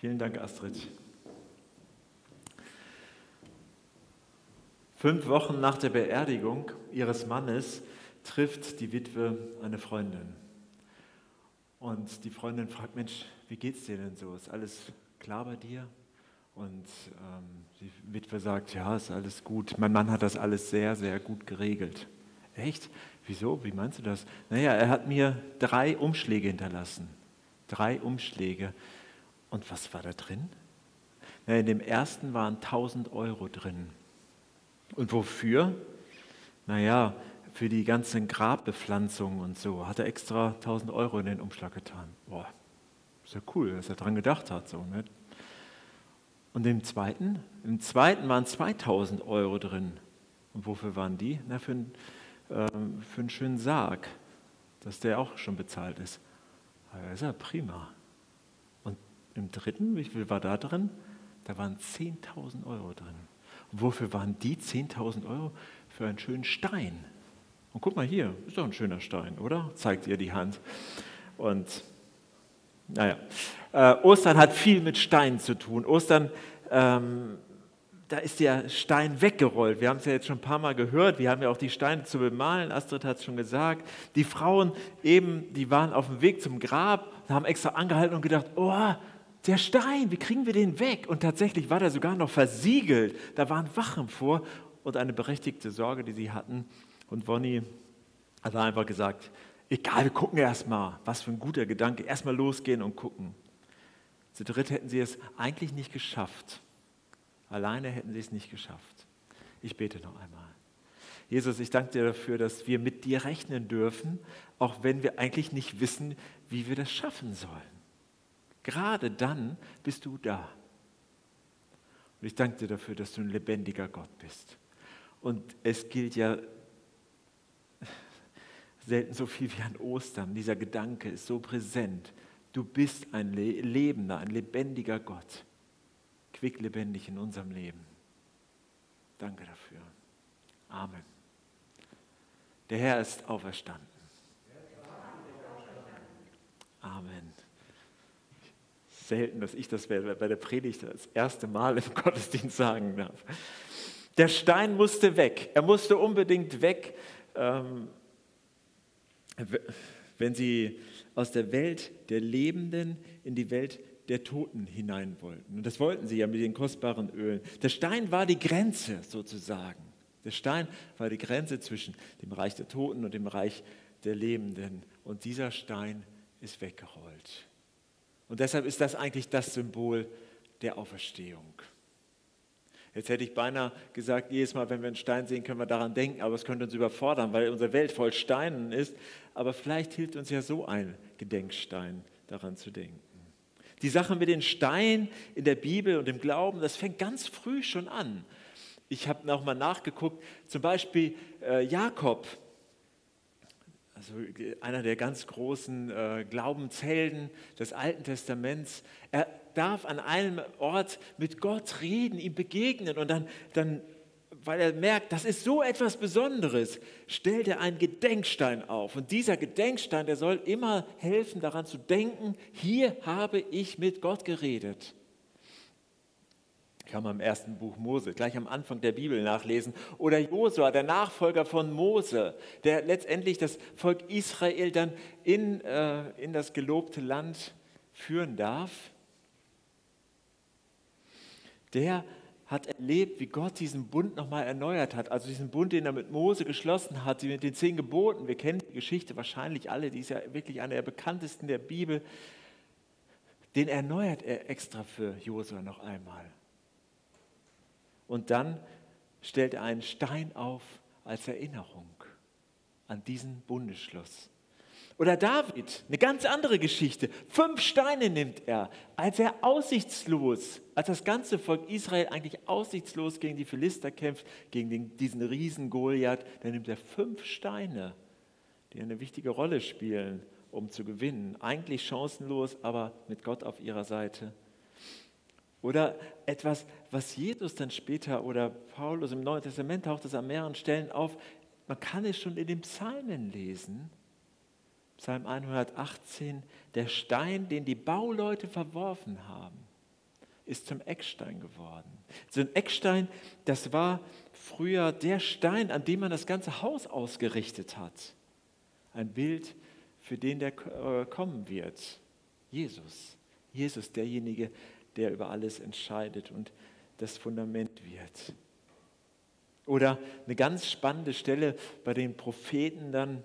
Vielen Dank, Astrid. Fünf Wochen nach der Beerdigung ihres Mannes trifft die Witwe eine Freundin. Und die Freundin fragt, Mensch, wie geht's dir denn so? Ist alles klar bei dir? Und ähm, die Witwe sagt, ja, ist alles gut. Mein Mann hat das alles sehr, sehr gut geregelt. Echt? Wieso? Wie meinst du das? Naja, er hat mir drei Umschläge hinterlassen. Drei Umschläge. Und was war da drin? Na, in dem ersten waren 1000 Euro drin. Und wofür? Naja, für die ganzen Grabbepflanzungen und so hat er extra 1000 Euro in den Umschlag getan. Boah, ist ja cool, dass er daran gedacht hat. So, ne? Und im zweiten? Im zweiten waren 2000 Euro drin. Und wofür waren die? Na, für, ein, äh, für einen schönen Sarg, dass der auch schon bezahlt ist. Aber das ist ja prima. Im dritten, wie viel war da drin? Da waren 10.000 Euro drin. Und wofür waren die 10.000 Euro? Für einen schönen Stein. Und guck mal hier, ist doch ein schöner Stein, oder? Zeigt ihr die Hand. Und naja, äh, Ostern hat viel mit Steinen zu tun. Ostern, ähm, da ist der Stein weggerollt. Wir haben es ja jetzt schon ein paar Mal gehört. Wir haben ja auch die Steine zu bemalen. Astrid hat es schon gesagt. Die Frauen eben, die waren auf dem Weg zum Grab und haben extra angehalten und gedacht, oh, der Stein, wie kriegen wir den weg? Und tatsächlich war der sogar noch versiegelt. Da waren Wachen vor und eine berechtigte Sorge, die sie hatten. Und Bonnie hat einfach gesagt, egal, wir gucken erst mal. Was für ein guter Gedanke. Erstmal losgehen und gucken. Zu dritt hätten sie es eigentlich nicht geschafft. Alleine hätten sie es nicht geschafft. Ich bete noch einmal. Jesus, ich danke dir dafür, dass wir mit dir rechnen dürfen, auch wenn wir eigentlich nicht wissen, wie wir das schaffen sollen. Gerade dann bist du da. Und ich danke dir dafür, dass du ein lebendiger Gott bist. Und es gilt ja selten so viel wie an Ostern. Dieser Gedanke ist so präsent. Du bist ein lebender, ein lebendiger Gott. Quicklebendig in unserem Leben. Danke dafür. Amen. Der Herr ist auferstanden. Amen. Selten, dass ich das bei der Predigt das erste Mal im Gottesdienst sagen darf. Der Stein musste weg. Er musste unbedingt weg. Ähm, wenn sie aus der Welt der Lebenden in die Welt der Toten hinein wollten. Und das wollten sie ja mit den kostbaren Ölen. Der Stein war die Grenze sozusagen. Der Stein war die Grenze zwischen dem Reich der Toten und dem Reich der Lebenden. Und dieser Stein ist weggerollt. Und deshalb ist das eigentlich das Symbol der Auferstehung. Jetzt hätte ich beinahe gesagt, jedes Mal, wenn wir einen Stein sehen, können wir daran denken, aber es könnte uns überfordern, weil unsere Welt voll Steinen ist. Aber vielleicht hilft uns ja so ein Gedenkstein daran zu denken. Die Sache mit den Steinen in der Bibel und im Glauben, das fängt ganz früh schon an. Ich habe nochmal nachgeguckt, zum Beispiel äh, Jakob, also einer der ganz großen äh, Glaubenshelden des Alten Testaments, er darf an einem Ort mit Gott reden, ihm begegnen und dann, dann weil er merkt, das ist so etwas Besonderes, stellt er einen Gedenkstein auf. Und dieser Gedenkstein, der soll immer helfen, daran zu denken, hier habe ich mit Gott geredet. Kann man im ersten Buch Mose, gleich am Anfang der Bibel nachlesen. Oder Josua, der Nachfolger von Mose, der letztendlich das Volk Israel dann in, äh, in das gelobte Land führen darf. Der hat erlebt, wie Gott diesen Bund nochmal erneuert hat. Also diesen Bund, den er mit Mose geschlossen hat, mit den zehn Geboten. Wir kennen die Geschichte wahrscheinlich alle, die ist ja wirklich eine der bekanntesten der Bibel. Den erneuert er extra für Josua noch einmal. Und dann stellt er einen Stein auf als Erinnerung an diesen Bundesschluss. Oder David, eine ganz andere Geschichte. Fünf Steine nimmt er, als er aussichtslos, als das ganze Volk Israel eigentlich aussichtslos gegen die Philister kämpft, gegen den, diesen Riesen Goliath, dann nimmt er fünf Steine, die eine wichtige Rolle spielen, um zu gewinnen. Eigentlich chancenlos, aber mit Gott auf ihrer Seite. Oder etwas, was Jesus dann später oder Paulus im Neuen Testament taucht es an mehreren Stellen auf. Man kann es schon in den Psalmen lesen Psalm 118, der Stein, den die Bauleute verworfen haben, ist zum Eckstein geworden. So ein Eckstein, das war früher der Stein, an dem man das ganze Haus ausgerichtet hat. Ein Bild für den, der äh, kommen wird. Jesus. Jesus, derjenige, der über alles entscheidet und das Fundament wird. Oder eine ganz spannende Stelle bei den Propheten dann,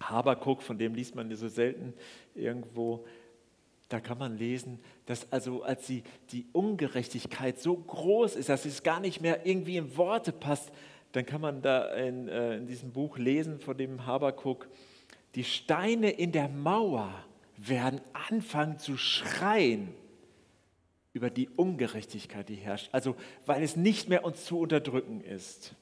Habakuk, von dem liest man so selten irgendwo, da kann man lesen, dass also als die, die Ungerechtigkeit so groß ist, dass es gar nicht mehr irgendwie in Worte passt, dann kann man da in, äh, in diesem Buch lesen von dem Habakuk, die Steine in der Mauer werden anfangen zu schreien über die Ungerechtigkeit, die herrscht. Also weil es nicht mehr uns zu unterdrücken ist.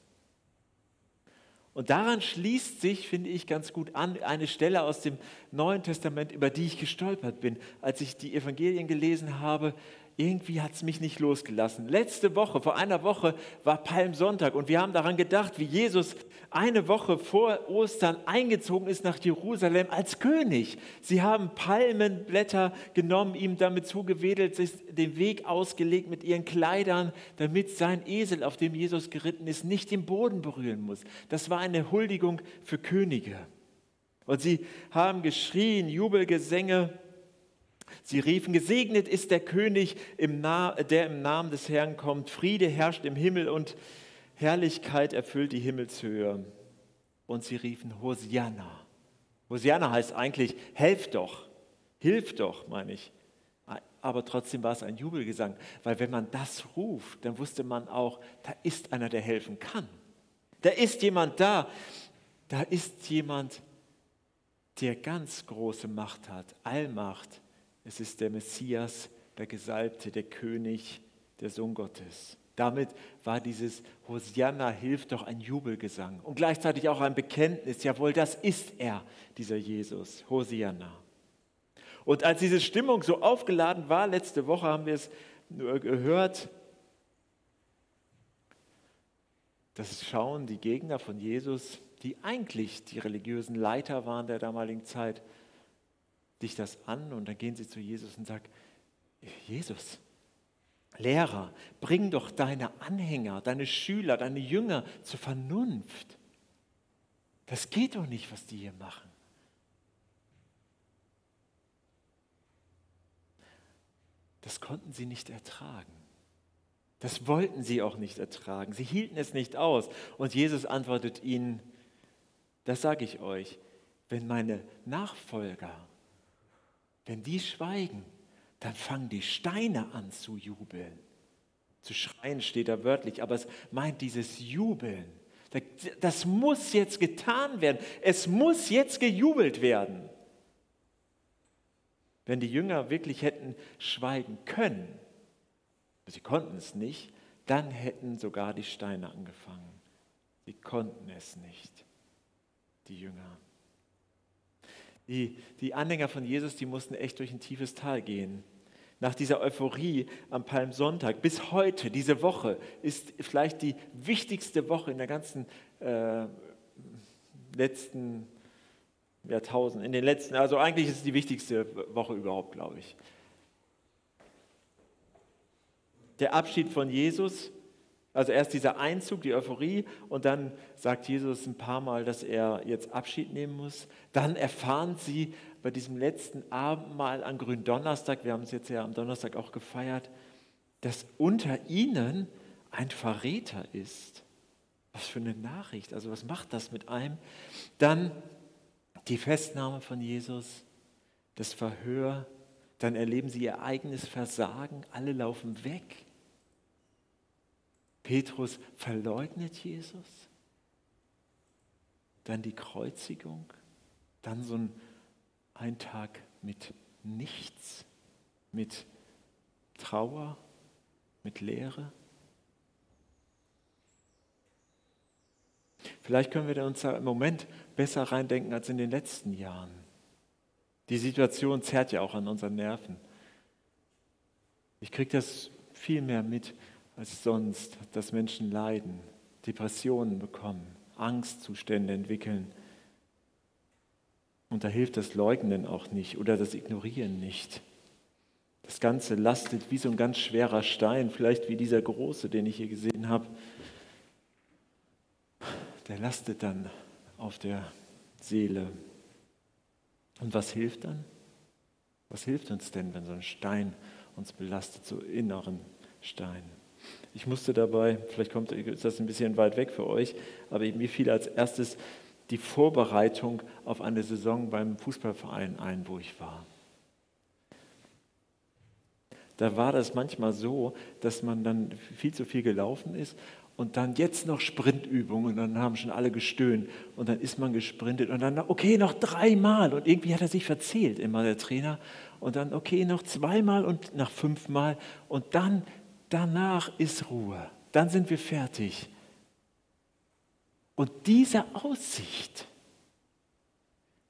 Und daran schließt sich, finde ich, ganz gut an eine Stelle aus dem Neuen Testament, über die ich gestolpert bin, als ich die Evangelien gelesen habe irgendwie hat es mich nicht losgelassen. Letzte Woche, vor einer Woche, war Palmsonntag und wir haben daran gedacht, wie Jesus eine Woche vor Ostern eingezogen ist nach Jerusalem als König. Sie haben Palmenblätter genommen, ihm damit zugewedelt, sich den Weg ausgelegt mit ihren Kleidern, damit sein Esel, auf dem Jesus geritten ist, nicht den Boden berühren muss. Das war eine Huldigung für Könige. Und sie haben geschrien, Jubelgesänge, Sie riefen, gesegnet ist der König, der im Namen des Herrn kommt. Friede herrscht im Himmel und Herrlichkeit erfüllt die Himmelshöhe. Und sie riefen, Hosianna. Hosianna heißt eigentlich, helf doch, hilf doch, meine ich. Aber trotzdem war es ein Jubelgesang, weil wenn man das ruft, dann wusste man auch, da ist einer, der helfen kann. Da ist jemand da, da ist jemand, der ganz große Macht hat, Allmacht es ist der Messias, der Gesalbte, der König, der Sohn Gottes. Damit war dieses Hosianna hilft doch ein Jubelgesang und gleichzeitig auch ein Bekenntnis, jawohl, das ist er, dieser Jesus, Hosianna. Und als diese Stimmung so aufgeladen war, letzte Woche haben wir es gehört, das schauen die Gegner von Jesus, die eigentlich die religiösen Leiter waren der damaligen Zeit, sich das an und dann gehen sie zu Jesus und sagen, Jesus, Lehrer, bring doch deine Anhänger, deine Schüler, deine Jünger zur Vernunft. Das geht doch nicht, was die hier machen. Das konnten sie nicht ertragen. Das wollten sie auch nicht ertragen. Sie hielten es nicht aus. Und Jesus antwortet ihnen, das sage ich euch, wenn meine Nachfolger wenn die schweigen, dann fangen die Steine an zu jubeln. Zu schreien steht da wörtlich, aber es meint dieses Jubeln. Das muss jetzt getan werden. Es muss jetzt gejubelt werden. Wenn die Jünger wirklich hätten schweigen können, sie konnten es nicht, dann hätten sogar die Steine angefangen. Sie konnten es nicht, die Jünger. Die, die Anhänger von Jesus, die mussten echt durch ein tiefes Tal gehen. Nach dieser Euphorie am Palmsonntag bis heute, diese Woche, ist vielleicht die wichtigste Woche in der ganzen äh, letzten Jahrtausend, in den letzten, also eigentlich ist es die wichtigste Woche überhaupt, glaube ich. Der Abschied von Jesus also erst dieser Einzug, die Euphorie und dann sagt Jesus ein paar Mal, dass er jetzt Abschied nehmen muss. Dann erfahren sie bei diesem letzten Abendmahl an Gründonnerstag, wir haben es jetzt ja am Donnerstag auch gefeiert, dass unter ihnen ein Verräter ist. Was für eine Nachricht, also was macht das mit einem? Dann die Festnahme von Jesus, das Verhör, dann erleben sie ihr eigenes Versagen, alle laufen weg. Petrus verleugnet Jesus, dann die Kreuzigung, dann so ein, ein Tag mit nichts, mit Trauer, mit Leere. Vielleicht können wir uns da im Moment besser reindenken als in den letzten Jahren. Die Situation zerrt ja auch an unseren Nerven. Ich kriege das viel mehr mit, als sonst, dass Menschen leiden, Depressionen bekommen, Angstzustände entwickeln. Und da hilft das Leugnen auch nicht oder das Ignorieren nicht. Das Ganze lastet wie so ein ganz schwerer Stein, vielleicht wie dieser große, den ich hier gesehen habe. Der lastet dann auf der Seele. Und was hilft dann? Was hilft uns denn, wenn so ein Stein uns belastet, so inneren Stein? Ich musste dabei, vielleicht kommt ist das ein bisschen weit weg für euch, aber mir fiel als erstes die Vorbereitung auf eine Saison beim Fußballverein ein, wo ich war. Da war das manchmal so, dass man dann viel zu viel gelaufen ist und dann jetzt noch Sprintübungen und dann haben schon alle gestöhnt und dann ist man gesprintet und dann, okay, noch dreimal und irgendwie hat er sich verzählt, immer der Trainer und dann, okay, noch zweimal und nach fünfmal und dann, danach ist Ruhe, dann sind wir fertig. Und diese Aussicht,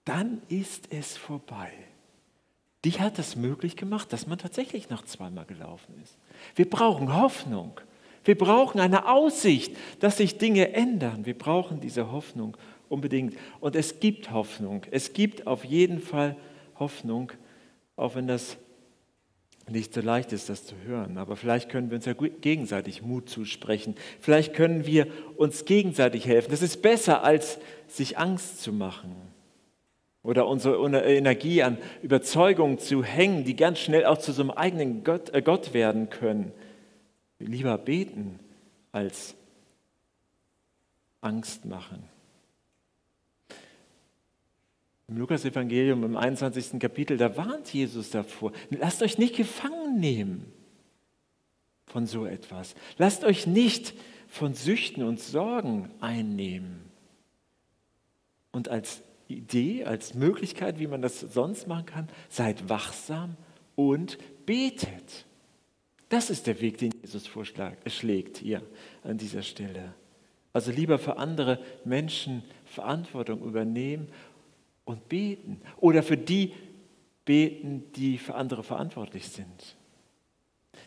dann ist es vorbei. Die hat es möglich gemacht, dass man tatsächlich noch zweimal gelaufen ist. Wir brauchen Hoffnung. Wir brauchen eine Aussicht, dass sich Dinge ändern. Wir brauchen diese Hoffnung unbedingt. Und es gibt Hoffnung. Es gibt auf jeden Fall Hoffnung, auch wenn das nicht so leicht ist, das zu hören. Aber vielleicht können wir uns ja gegenseitig Mut zusprechen. Vielleicht können wir uns gegenseitig helfen. Das ist besser, als sich Angst zu machen oder unsere Energie an Überzeugungen zu hängen, die ganz schnell auch zu so einem eigenen Gott, äh Gott werden können lieber beten als Angst machen. Im Lukas-Evangelium im 21. Kapitel, da warnt Jesus davor. Lasst euch nicht gefangen nehmen von so etwas. Lasst euch nicht von Süchten und Sorgen einnehmen. Und als Idee, als Möglichkeit, wie man das sonst machen kann, seid wachsam und betet. Das ist der Weg, den Jesus vorschlägt hier an dieser Stelle. Also lieber für andere Menschen Verantwortung übernehmen und beten. Oder für die beten, die für andere verantwortlich sind.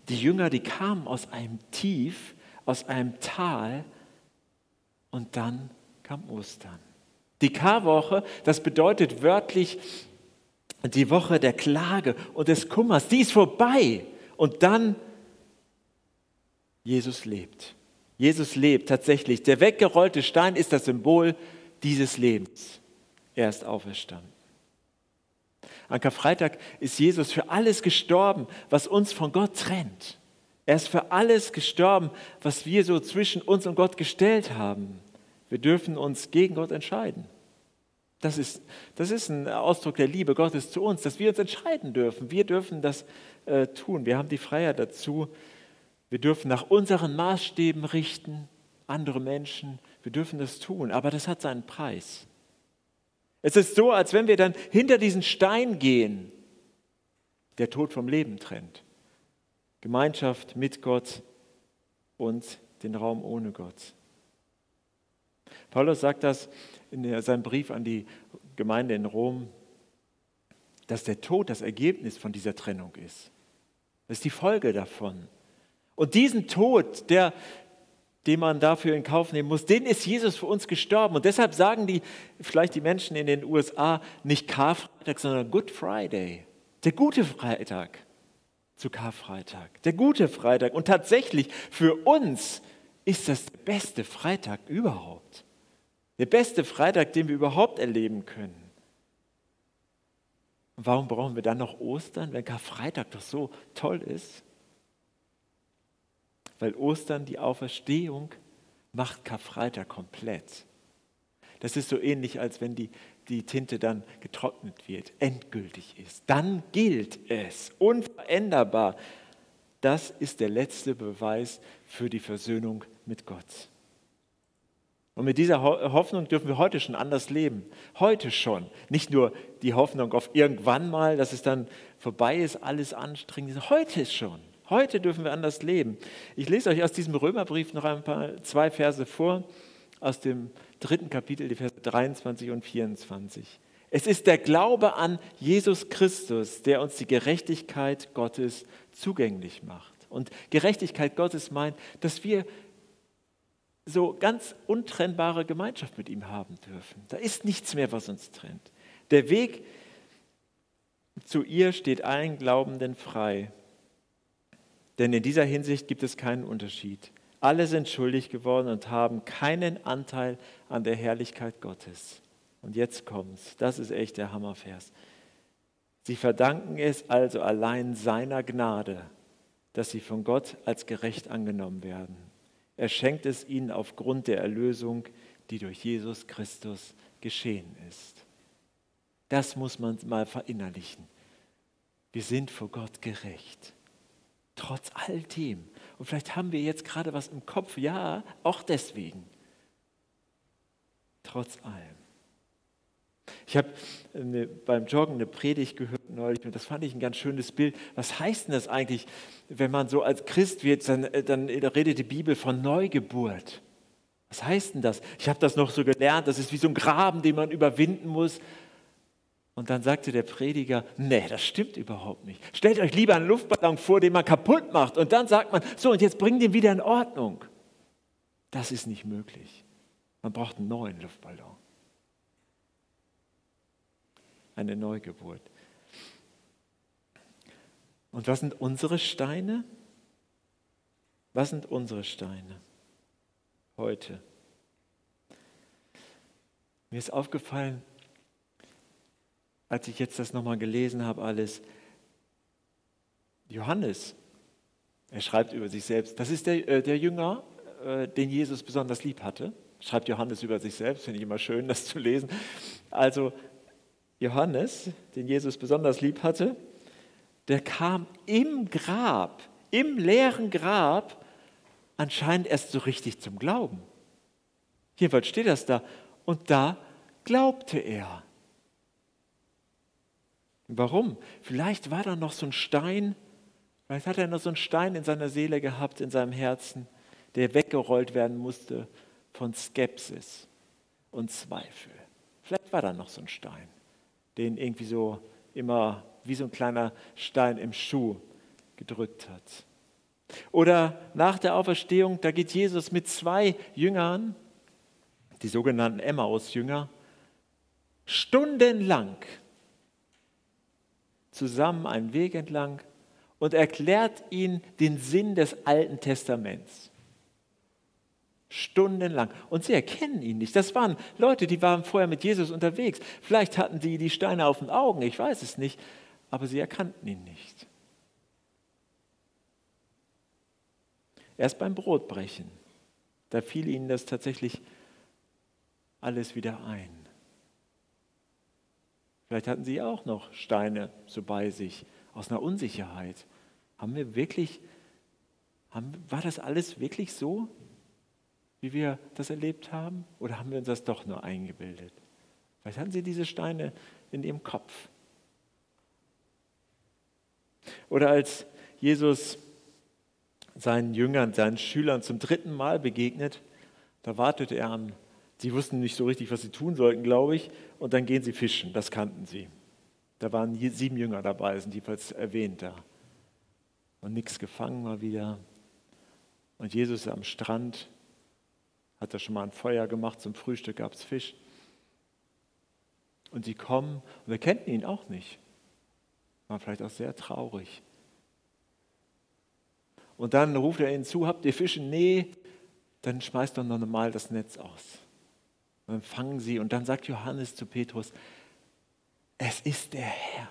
Die Jünger, die kamen aus einem Tief, aus einem Tal und dann kam Ostern. Die Karwoche, das bedeutet wörtlich die Woche der Klage und des Kummers, die ist vorbei. Und dann Jesus lebt. Jesus lebt tatsächlich. Der weggerollte Stein ist das Symbol dieses Lebens. Er ist auferstanden. An Karfreitag ist Jesus für alles gestorben, was uns von Gott trennt. Er ist für alles gestorben, was wir so zwischen uns und Gott gestellt haben. Wir dürfen uns gegen Gott entscheiden. Das ist, das ist ein Ausdruck der Liebe Gottes zu uns, dass wir uns entscheiden dürfen. Wir dürfen das äh, tun. Wir haben die Freiheit dazu, wir dürfen nach unseren Maßstäben richten, andere Menschen. Wir dürfen das tun, aber das hat seinen Preis. Es ist so, als wenn wir dann hinter diesen Stein gehen, der Tod vom Leben trennt. Gemeinschaft mit Gott und den Raum ohne Gott. Paulus sagt das in seinem Brief an die Gemeinde in Rom, dass der Tod das Ergebnis von dieser Trennung ist. Das ist die Folge davon. Und diesen Tod, der, den man dafür in Kauf nehmen muss, den ist Jesus für uns gestorben. Und deshalb sagen die, vielleicht die Menschen in den USA, nicht Karfreitag, sondern Good Friday. Der gute Freitag zu Karfreitag. Der gute Freitag. Und tatsächlich für uns ist das der beste Freitag überhaupt. Der beste Freitag, den wir überhaupt erleben können. Und warum brauchen wir dann noch Ostern, wenn Karfreitag doch so toll ist? Weil Ostern die Auferstehung macht Karfreitag komplett. Das ist so ähnlich, als wenn die, die Tinte dann getrocknet wird, endgültig ist. Dann gilt es, unveränderbar. Das ist der letzte Beweis für die Versöhnung mit Gott. Und mit dieser Hoffnung dürfen wir heute schon anders leben. Heute schon. Nicht nur die Hoffnung auf irgendwann mal, dass es dann vorbei ist, alles anstrengend. Heute schon. Heute dürfen wir anders leben. Ich lese euch aus diesem Römerbrief noch ein paar zwei Verse vor, aus dem dritten Kapitel, die Verse 23 und 24. Es ist der Glaube an Jesus Christus, der uns die Gerechtigkeit Gottes zugänglich macht. Und Gerechtigkeit Gottes meint, dass wir so ganz untrennbare Gemeinschaft mit ihm haben dürfen. Da ist nichts mehr, was uns trennt. Der Weg zu ihr steht allen Glaubenden frei. Denn in dieser Hinsicht gibt es keinen Unterschied. Alle sind schuldig geworden und haben keinen Anteil an der Herrlichkeit Gottes. Und jetzt kommt's. Das ist echt der Hammervers. Sie verdanken es also allein seiner Gnade, dass sie von Gott als gerecht angenommen werden. Er schenkt es ihnen aufgrund der Erlösung, die durch Jesus Christus geschehen ist. Das muss man mal verinnerlichen. Wir sind vor Gott gerecht. Trotz all dem. Und vielleicht haben wir jetzt gerade was im Kopf. Ja, auch deswegen. Trotz allem. Ich habe beim Joggen eine Predigt gehört neulich und das fand ich ein ganz schönes Bild. Was heißt denn das eigentlich, wenn man so als Christ wird, dann, äh, dann redet die Bibel von Neugeburt. Was heißt denn das? Ich habe das noch so gelernt, das ist wie so ein Graben, den man überwinden muss. Und dann sagte der Prediger, nee, das stimmt überhaupt nicht. Stellt euch lieber einen Luftballon vor, den man kaputt macht. Und dann sagt man, so, und jetzt bringt den wieder in Ordnung. Das ist nicht möglich. Man braucht einen neuen Luftballon. Eine Neugeburt. Und was sind unsere Steine? Was sind unsere Steine heute? Mir ist aufgefallen, als ich jetzt das nochmal gelesen habe, alles, Johannes, er schreibt über sich selbst, das ist der, äh, der Jünger, äh, den Jesus besonders lieb hatte. Schreibt Johannes über sich selbst, finde ich immer schön, das zu lesen. Also Johannes, den Jesus besonders lieb hatte, der kam im Grab, im leeren Grab, anscheinend erst so richtig zum Glauben. Jedenfalls steht das da. Und da glaubte er. Warum? Vielleicht war da noch so ein Stein, vielleicht hat er noch so einen Stein in seiner Seele gehabt, in seinem Herzen, der weggerollt werden musste von Skepsis und Zweifel. Vielleicht war da noch so ein Stein, den irgendwie so immer wie so ein kleiner Stein im Schuh gedrückt hat. Oder nach der Auferstehung, da geht Jesus mit zwei Jüngern, die sogenannten Emmaus-Jünger, stundenlang zusammen einen Weg entlang und erklärt ihnen den Sinn des Alten Testaments. Stundenlang. Und sie erkennen ihn nicht. Das waren Leute, die waren vorher mit Jesus unterwegs. Vielleicht hatten sie die Steine auf den Augen, ich weiß es nicht, aber sie erkannten ihn nicht. Erst beim Brotbrechen, da fiel ihnen das tatsächlich alles wieder ein. Vielleicht hatten sie auch noch Steine so bei sich aus einer Unsicherheit. Haben wir wirklich, haben, war das alles wirklich so, wie wir das erlebt haben? Oder haben wir uns das doch nur eingebildet? Vielleicht hatten sie diese Steine in ihrem Kopf. Oder als Jesus seinen Jüngern, seinen Schülern zum dritten Mal begegnet, da wartete er an Sie wussten nicht so richtig, was sie tun sollten, glaube ich. Und dann gehen sie fischen, das kannten sie. Da waren sieben Jünger dabei, sind jedenfalls erwähnt da. Und nichts gefangen mal wieder. Und Jesus ist am Strand, hat da schon mal ein Feuer gemacht, zum Frühstück gab es Fisch. Und sie kommen und wir kannten ihn auch nicht. War vielleicht auch sehr traurig. Und dann ruft er ihnen zu, habt ihr Fische? Nee, dann schmeißt doch noch mal das Netz aus empfangen sie. Und dann sagt Johannes zu Petrus, es ist der Herr.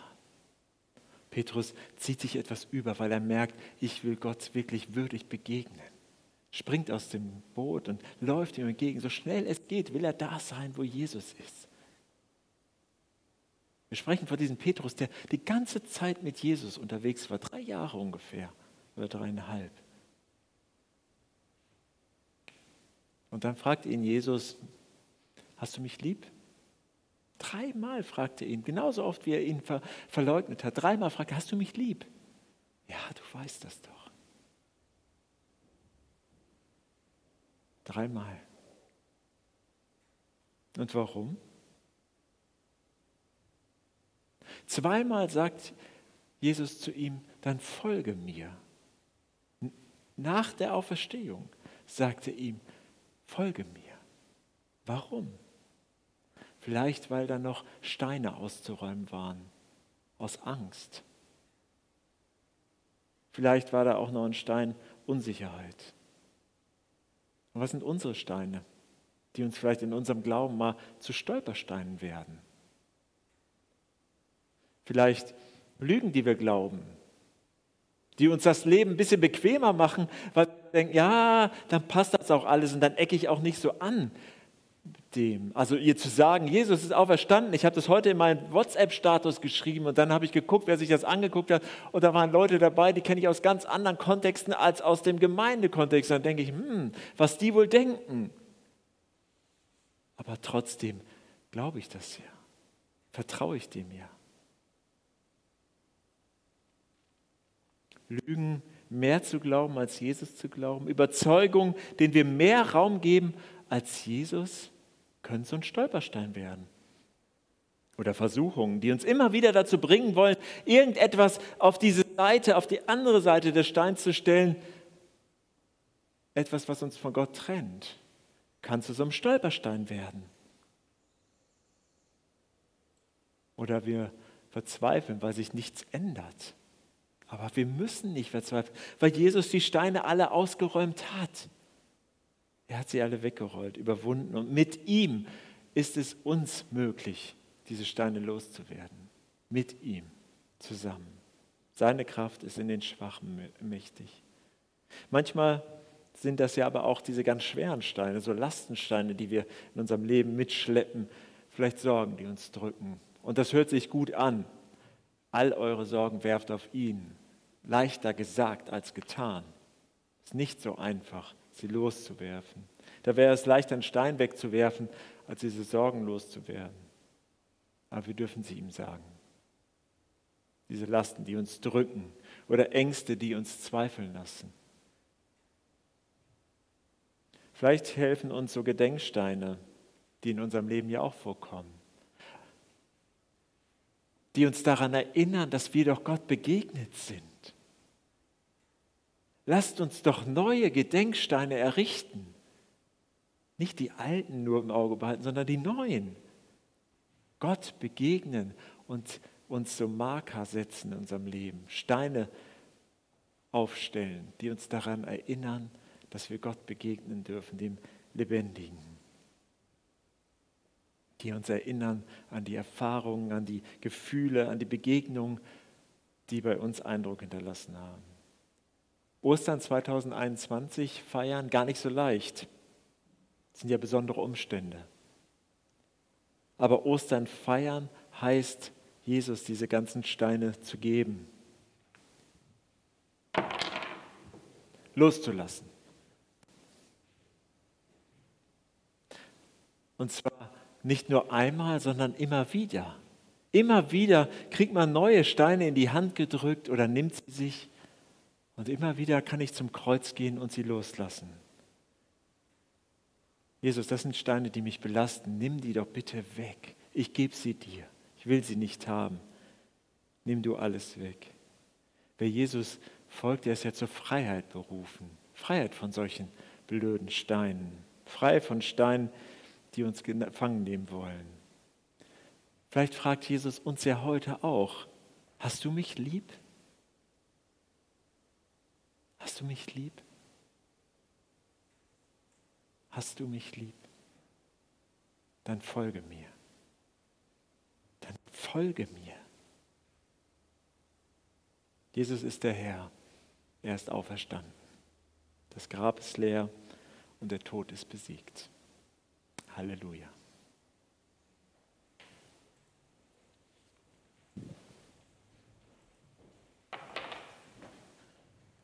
Petrus zieht sich etwas über, weil er merkt, ich will Gott wirklich würdig begegnen. Springt aus dem Boot und läuft ihm entgegen. So schnell es geht, will er da sein, wo Jesus ist. Wir sprechen von diesem Petrus, der die ganze Zeit mit Jesus unterwegs war, drei Jahre ungefähr oder dreieinhalb. Und dann fragt ihn Jesus, Hast du mich lieb? Dreimal fragte er ihn, genauso oft wie er ihn ver verleugnet hat. Dreimal fragte er, hast du mich lieb? Ja, du weißt das doch. Dreimal. Und warum? Zweimal sagt Jesus zu ihm, dann folge mir. Nach der Auferstehung sagte ihm, folge mir. Warum? Vielleicht, weil da noch Steine auszuräumen waren. aus Angst. Vielleicht war da auch noch ein Stein Unsicherheit. Und was sind unsere Steine, die uns vielleicht in unserem Glauben mal zu Stolpersteinen werden? Vielleicht Lügen, die wir glauben, die uns das Leben ein bisschen bequemer machen, weil wir denken, ja, dann passt das auch alles und dann ecke ich auch nicht so an dem. Also ihr zu sagen, Jesus ist auferstanden. Ich habe das heute in meinen WhatsApp-Status geschrieben und dann habe ich geguckt, wer sich das angeguckt hat und da waren Leute dabei, die kenne ich aus ganz anderen Kontexten als aus dem Gemeindekontext. Dann denke ich, hm, was die wohl denken. Aber trotzdem glaube ich das ja. Vertraue ich dem ja. Lügen mehr zu glauben als Jesus zu glauben, Überzeugung, denen wir mehr Raum geben als Jesus, können so ein Stolperstein werden. Oder Versuchungen, die uns immer wieder dazu bringen wollen, irgendetwas auf diese Seite, auf die andere Seite des Steins zu stellen. Etwas, was uns von Gott trennt, kann zu so einem Stolperstein werden. Oder wir verzweifeln, weil sich nichts ändert. Aber wir müssen nicht verzweifeln, weil Jesus die Steine alle ausgeräumt hat. Er hat sie alle weggerollt, überwunden und mit ihm ist es uns möglich, diese Steine loszuwerden. Mit ihm zusammen. Seine Kraft ist in den Schwachen mächtig. Manchmal sind das ja aber auch diese ganz schweren Steine, so Lastensteine, die wir in unserem Leben mitschleppen, vielleicht Sorgen, die uns drücken. Und das hört sich gut an. All eure Sorgen werft auf ihn. Leichter gesagt als getan. Ist nicht so einfach sie loszuwerfen. Da wäre es leichter, einen Stein wegzuwerfen, als diese Sorgen loszuwerden. Aber wir dürfen sie ihm sagen. Diese Lasten, die uns drücken oder Ängste, die uns zweifeln lassen. Vielleicht helfen uns so Gedenksteine, die in unserem Leben ja auch vorkommen, die uns daran erinnern, dass wir doch Gott begegnet sind. Lasst uns doch neue Gedenksteine errichten. Nicht die alten nur im Auge behalten, sondern die neuen. Gott begegnen und uns so Marker setzen in unserem Leben. Steine aufstellen, die uns daran erinnern, dass wir Gott begegnen dürfen, dem Lebendigen. Die uns erinnern an die Erfahrungen, an die Gefühle, an die Begegnungen, die bei uns Eindruck hinterlassen haben. Ostern 2021 feiern gar nicht so leicht. Das sind ja besondere Umstände. Aber Ostern feiern heißt, Jesus diese ganzen Steine zu geben. Loszulassen. Und zwar nicht nur einmal, sondern immer wieder. Immer wieder kriegt man neue Steine in die Hand gedrückt oder nimmt sie sich und immer wieder kann ich zum Kreuz gehen und sie loslassen. Jesus, das sind Steine, die mich belasten. Nimm die doch bitte weg. Ich gebe sie dir. Ich will sie nicht haben. Nimm du alles weg. Wer Jesus folgt, der ist ja zur Freiheit berufen. Freiheit von solchen blöden Steinen. Frei von Steinen, die uns gefangen nehmen wollen. Vielleicht fragt Jesus uns ja heute auch, hast du mich lieb? Hast du mich lieb? Hast du mich lieb? Dann folge mir. Dann folge mir. Jesus ist der Herr. Er ist auferstanden. Das Grab ist leer und der Tod ist besiegt. Halleluja.